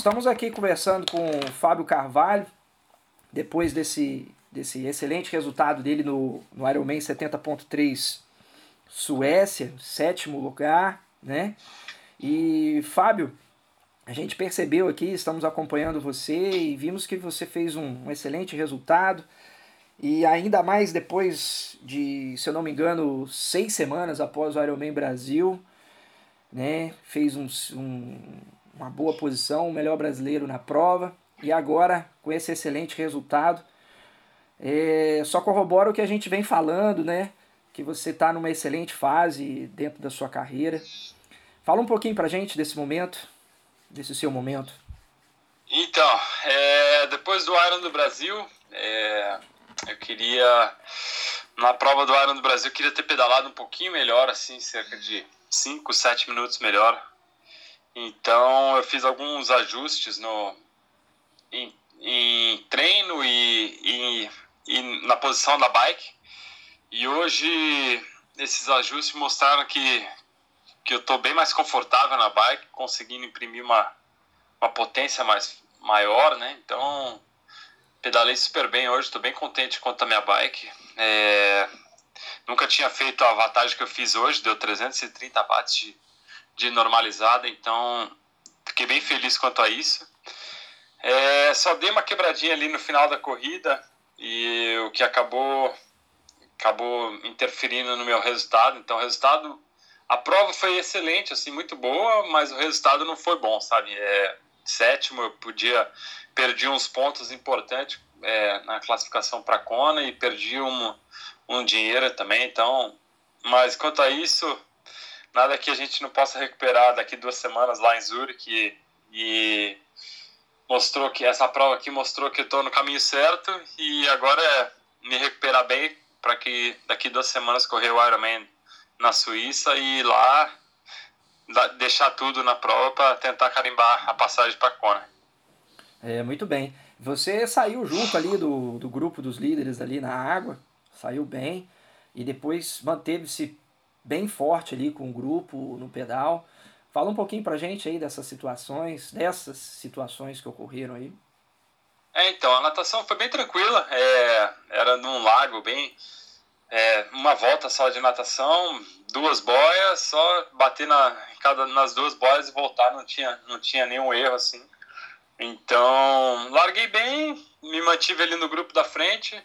Estamos aqui conversando com o Fábio Carvalho, depois desse, desse excelente resultado dele no, no Ironman 70.3 Suécia, sétimo lugar, né? E Fábio, a gente percebeu aqui, estamos acompanhando você e vimos que você fez um, um excelente resultado. E ainda mais depois de, se eu não me engano, seis semanas após o Ironman Brasil, né? Fez um, um, uma boa posição, o melhor brasileiro na prova. E agora, com esse excelente resultado, é, só corrobora o que a gente vem falando, né? Que você está numa excelente fase dentro da sua carreira. Fala um pouquinho pra gente desse momento, desse seu momento. Então, é, depois do Iron do Brasil, é, eu queria, na prova do Iron do Brasil, eu queria ter pedalado um pouquinho melhor, assim, cerca de 5, 7 minutos melhor. Então, eu fiz alguns ajustes no, em, em treino e, e, e na posição da bike. E hoje, esses ajustes mostraram que, que eu estou bem mais confortável na bike, conseguindo imprimir uma, uma potência mais maior, né? Então, pedalei super bem hoje, estou bem contente quanto a minha bike. É, nunca tinha feito a wattage que eu fiz hoje, deu 330 watts de, de normalizada, então fiquei bem feliz quanto a isso. É, só dei uma quebradinha ali no final da corrida e o que acabou acabou interferindo no meu resultado. Então, o resultado, a prova foi excelente, assim, muito boa, mas o resultado não foi bom, sabe? É, sétimo, eu podia perdi uns pontos importantes é, na classificação para Kona e perdi um, um dinheiro também. Então, mas quanto a isso, nada que a gente não possa recuperar daqui duas semanas lá em Zurich e, e mostrou que essa prova aqui mostrou que eu estou no caminho certo e agora é me recuperar bem para que daqui duas semanas correr o Ironman na Suíça e lá deixar tudo na prova para tentar carimbar a passagem para Kona. É, muito bem. Você saiu junto ali do, do grupo dos líderes ali na água, saiu bem, e depois manteve-se bem forte ali com o grupo no pedal. Fala um pouquinho pra gente aí dessas situações, dessas situações que ocorreram aí. É, então, a natação foi bem tranquila, é, era num lago bem, é, uma volta só de natação, duas boias, só bater na, cada, nas duas boias e voltar, não tinha, não tinha nenhum erro assim. Então, larguei bem, me mantive ali no grupo da frente.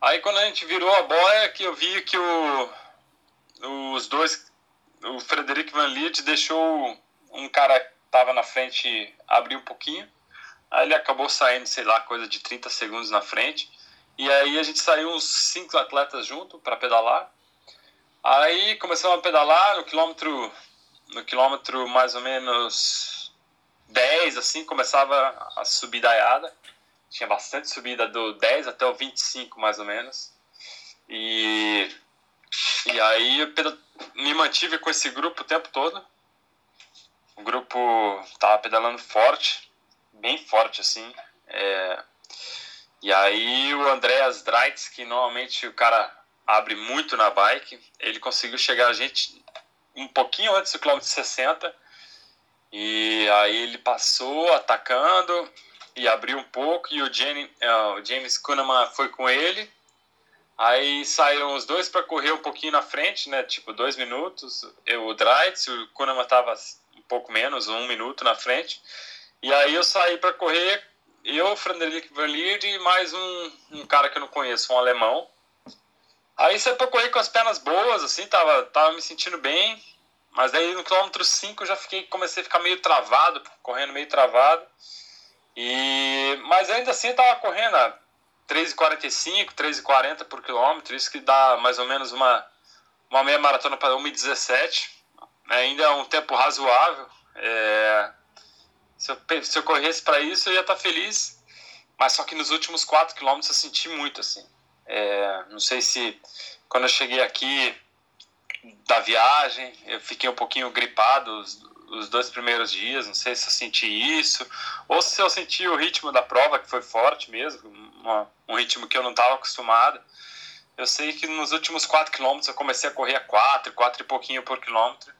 Aí quando a gente virou a boia, que eu vi que o, os dois, o Frederic Van Liet deixou um cara que estava na frente abrir um pouquinho. Aí ele acabou saindo, sei lá, coisa de 30 segundos na frente. E aí a gente saiu uns cinco atletas junto para pedalar. Aí começamos a pedalar no quilômetro, no quilômetro mais ou menos 10, assim, começava a subir daiada. Tinha bastante subida do 10 até o 25, mais ou menos. E, e aí eu me mantive com esse grupo o tempo todo. O grupo tava pedalando forte, bem forte, assim. É, e aí o Andreas Dreitz, que normalmente o cara abre muito na bike, ele conseguiu chegar a gente um pouquinho antes do quilômetro 60 e aí ele passou atacando e abriu um pouco e o, Jenny, uh, o James Kunaman foi com ele. Aí saíram os dois para correr um pouquinho na frente, né? Tipo, dois minutos. Eu, o Dreitz, o Kunaman tava um pouco menos, um minuto na frente. E aí eu saí para correr, eu, Frederic Verlier e mais um, um cara que eu não conheço, um alemão. Aí saí para correr com as pernas boas, assim, tava, tava me sentindo bem. Mas aí no quilômetro 5 eu já fiquei, comecei a ficar meio travado, correndo meio travado. E, mas ainda assim tava correndo a 3,45, 3,40 por quilômetro, isso que dá mais ou menos uma, uma meia maratona para 1,17. Ainda é um tempo razoável. É, se, eu, se eu corresse para isso, eu ia estar tá feliz. Mas só que nos últimos 4 quilômetros eu senti muito assim. É, não sei se quando eu cheguei aqui da viagem. Eu fiquei um pouquinho gripado os, os, dois primeiros dias, não sei se eu senti isso, ou se eu senti o ritmo da prova, que foi forte mesmo, uma, um ritmo que eu não estava acostumado. Eu sei que nos últimos 4 quilômetros eu comecei a correr a 4, 4 e pouquinho por quilômetro.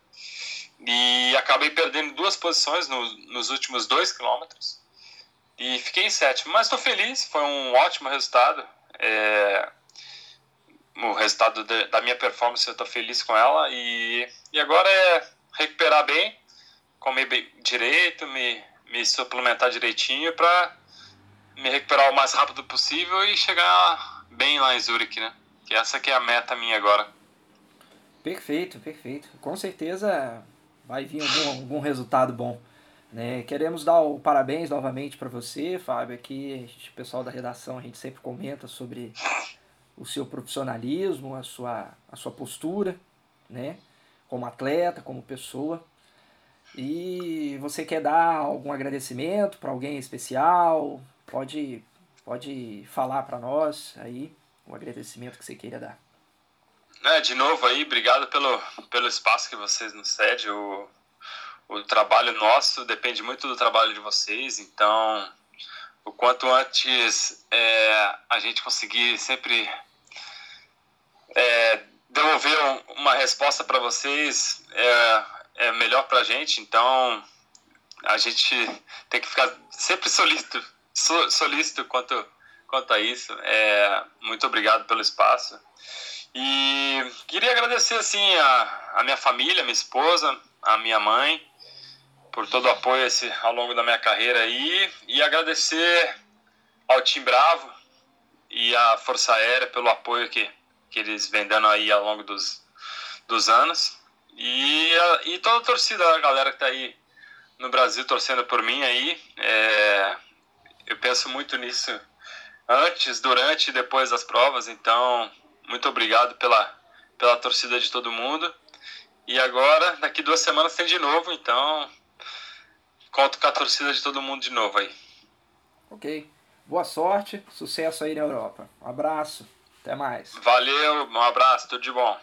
e acabei perdendo duas posições no, nos últimos dois quilômetros e fiquei em sétimo. Mas estou feliz, foi um ótimo resultado. É, o resultado de, da minha performance, eu estou feliz com ela e, e agora é recuperar bem, comer bem, direito, me, me suplementar direitinho para me recuperar o mais rápido possível e chegar bem lá em Zurich, né? Que essa que é a meta minha agora. Perfeito, perfeito. Com certeza vai vir algum, algum resultado bom. Né? Queremos dar o parabéns novamente para você, Fábio. Aqui, o pessoal da redação, a gente sempre comenta sobre o seu profissionalismo, a sua, a sua postura, né? Como atleta, como pessoa. E você quer dar algum agradecimento para alguém especial? Pode, pode falar para nós aí o agradecimento que você queira dar. É, de novo aí, obrigado pelo, pelo espaço que vocês nos cedem. O, o trabalho nosso depende muito do trabalho de vocês, então o quanto antes é, a gente conseguir sempre é, devolver uma resposta para vocês é, é melhor para a gente, então a gente tem que ficar sempre solícito, solícito quanto, quanto a isso. É, muito obrigado pelo espaço. E queria agradecer assim a, a minha família, minha esposa, a minha mãe, por todo o apoio esse, ao longo da minha carreira aí e agradecer ao Tim Bravo e à Força Aérea pelo apoio que, que eles vêm dando aí ao longo dos, dos anos e, e toda a torcida, a galera que está aí no Brasil torcendo por mim aí, é, eu penso muito nisso antes, durante e depois das provas, então muito obrigado pela, pela torcida de todo mundo. E agora, daqui duas semanas tem de novo, então conto com a torcida de todo mundo de novo aí. Ok. Boa sorte, sucesso aí na Europa. Um abraço, até mais. Valeu, um abraço, tudo de bom.